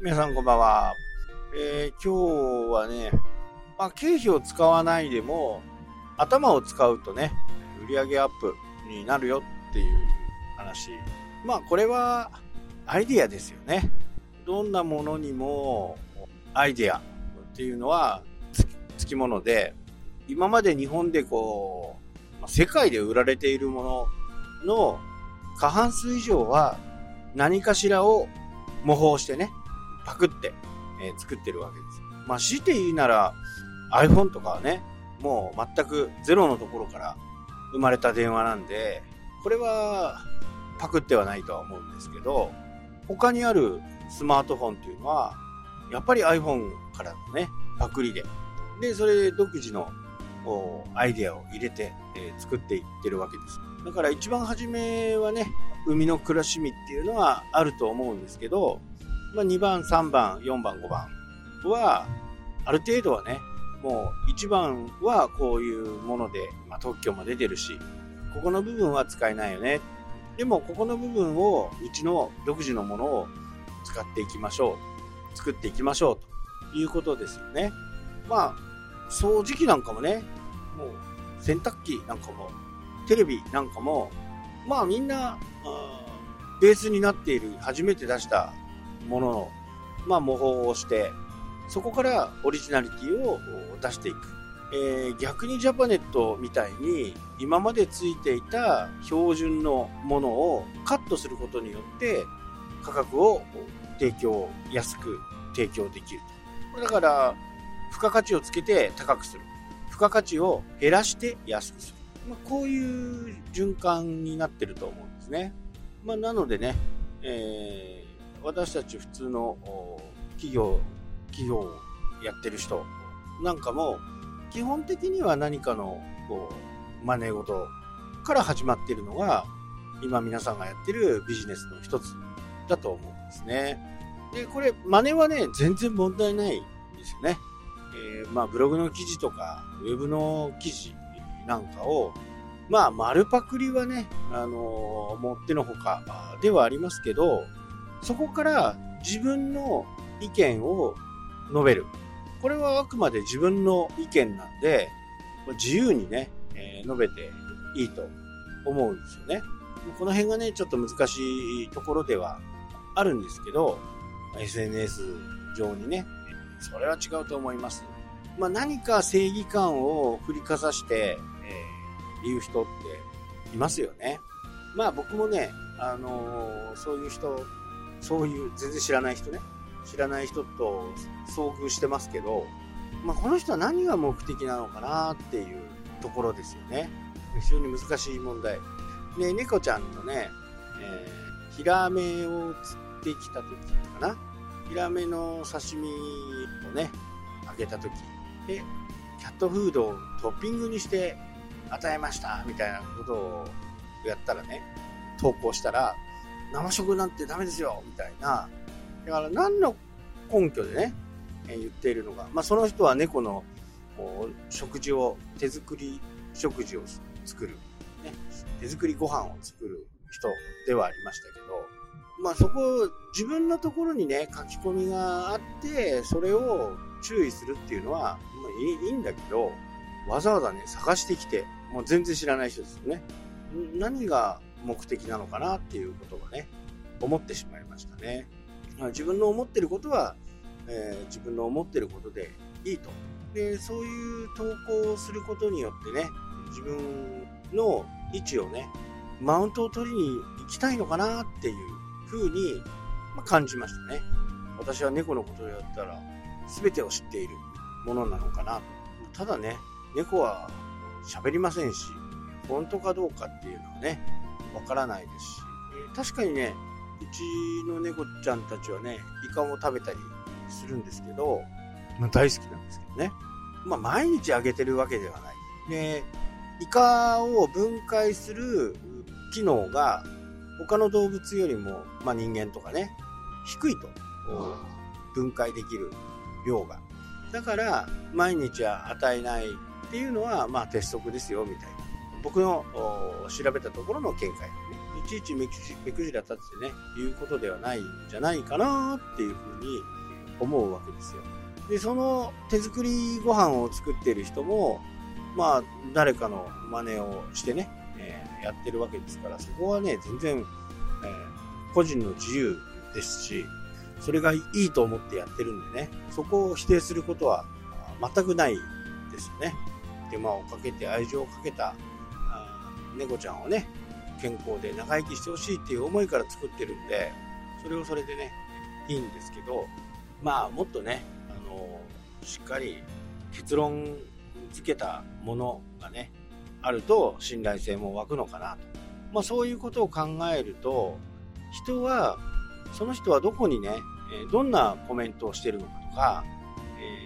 皆さんこんばんは。えー、今日はね、まあ、経費を使わないでも、頭を使うとね、売上アップになるよっていう話。まあ、これはアイディアですよね。どんなものにもアイディアっていうのはつきもので、今まで日本でこう、世界で売られているものの過半数以上は何かしらを模倣してね、パクって、えー、作ってるわけです。まあ、強いて言うなら iPhone とかはね、もう全くゼロのところから生まれた電話なんで、これはパクってはないとは思うんですけど、他にあるスマートフォンっていうのは、やっぱり iPhone からのね、パクリで。で、それ独自のアイデアを入れて、えー、作っていってるわけです。だから一番初めはね、生みの苦しみっていうのはあると思うんですけど、まあ、2番、3番、4番、5番は、ある程度はね、もう1番はこういうもので、まあ、特許も出てるし、ここの部分は使えないよね。でも、ここの部分を、うちの独自のものを使っていきましょう。作っていきましょう。ということですよね。まあ、掃除機なんかもね、もう洗濯機なんかも、テレビなんかも、まあみんな、ベースになっている、初めて出したものの、まあ、模倣をして、そこからオリジナリティを出していく。えー、逆にジャパネットみたいに今までついていた標準のものをカットすることによって価格を提供、安く提供できると。だから、付加価値をつけて高くする。付加価値を減らして安くする。まあ、こういう循環になってると思うんですね。まあ、なのでね、え私たち普通の企業、企業をやってる人なんかも、基本的には何かのこう真似事から始まっているのが、今皆さんがやってるビジネスの一つだと思うんですね。で、これ、真似はね、全然問題ないんですよね。えー、まあ、ブログの記事とか、ウェブの記事なんかを、まあ、丸パクリはね、あのー、もってのほかではありますけど、そこから自分の意見を述べる。これはあくまで自分の意見なんで、自由にね、えー、述べていいと思うんですよね。この辺がね、ちょっと難しいところではあるんですけど、SNS 上にね、それは違うと思います。まあ、何か正義感を振りかざして、えー、言う人っていますよね。まあ僕もね、あのー、そういう人そういう全然知らない人ね、知らない人と遭遇してますけど、まあ、この人は何が目的なのかなっていうところですよね。非常に難しい問題。ね、猫ちゃんのね、えー、ヒラメを釣ってきた時かな。ヒラメの刺身をね、あげた時で、キャットフードをトッピングにして与えましたみたいなことをやったらね、投稿したら、生食なんてダメですよみたいな。だから何の根拠でね、え、言っているのか。まあ、その人は猫の食事を、手作り食事を作る、ね、手作りご飯を作る人ではありましたけど、まあそこ、自分のところにね、書き込みがあって、それを注意するっていうのは、まあいいいいんだけど、わざわざね、探してきて、もう全然知らない人ですよね。何が目的なのかなっていうことがね、思ってしまいましたね。まあ、自分の思ってることは、えー、自分の思ってることでいいと。で、そういう投稿をすることによってね、自分の位置をね、マウントを取りに行きたいのかなっていう風に、ま感じましたね。私は猫のことをやったら、全てを知っているものなのかなただね、猫は喋りませんし、本当かどうかっていうのはね、わからないですし、えー、確かにね、うちの猫ちゃんたちはね、イカも食べたりするんですけど、まあ、大好きなんですけどね。まあ、毎日あげてるわけではない。で、イカを分解する機能が他の動物よりも、まあ、人間とかね、低いと。分解できる量が。だから、毎日は与えないっていうのは、まあ、鉄則ですよ、みたいな。僕の調べたところの見解、ね、いちいち目くじら立ってね、言うことではないんじゃないかなっていうふうに思うわけですよ。で、その手作りご飯を作っている人も、まあ、誰かの真似をしてね、えー、やってるわけですから、そこはね、全然、えー、個人の自由ですし、それがいいと思ってやってるんでね、そこを否定することは全くないですよね。手間をかけて愛情をかけた猫ちゃんをね、健康で長生きしてほしいっていう思いから作ってるんで、それをそれでね、いいんですけど、まあもっとね、あの、しっかり結論付けたものがね、あると信頼性も湧くのかなと。まあそういうことを考えると、人は、その人はどこにね、どんなコメントをしてるのかとか、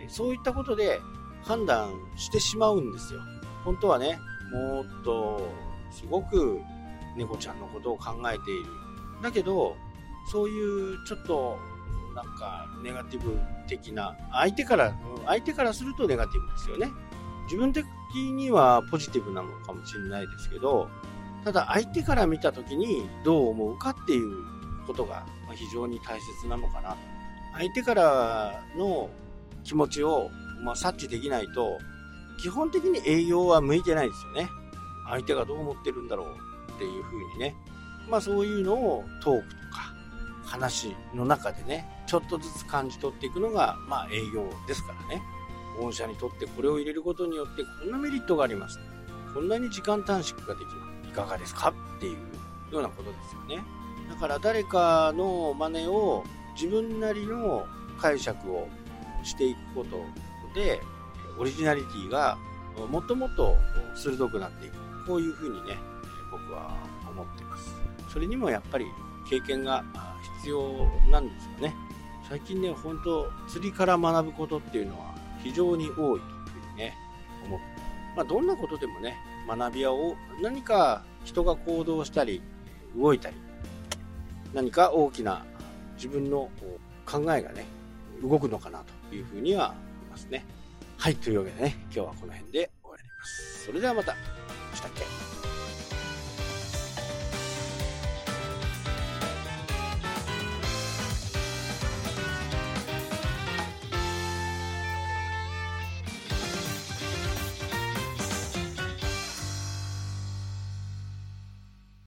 えそういったことで判断してしまうんですよ。本当はね、もっとすごく猫ちゃんのことを考えている。だけど、そういうちょっとなんかネガティブ的な、相手から、相手からするとネガティブですよね。自分的にはポジティブなのかもしれないですけど、ただ相手から見た時にどう思うかっていうことが非常に大切なのかな。相手からの気持ちを、ま、察知できないと、基本的に営業は向いてないですよね。相手がどう思ってるんだろうっていう風にね。まあそういうのをトークとか話の中でね、ちょっとずつ感じ取っていくのが、まあ営業ですからね。御社にとってこれを入れることによってこんなメリットがあります。こんなに時間短縮ができます。いかがですかっていうようなことですよね。だから誰かの真似を自分なりの解釈をしていくことで、オリジナリティがもっともっと鋭くなっていく。こういうふうにね、僕は思っています。それにもやっぱり経験が必要なんですよね。最近ね、本当釣りから学ぶことっていうのは非常に多いというふうにね、思って。まあ、どんなことでもね、学び屋を何か人が行動したり、動いたり、何か大きな自分の考えがね、動くのかなというふうには思いますね。はい、というわけでね、今日はこの辺で終わります。それではまた。したっけ？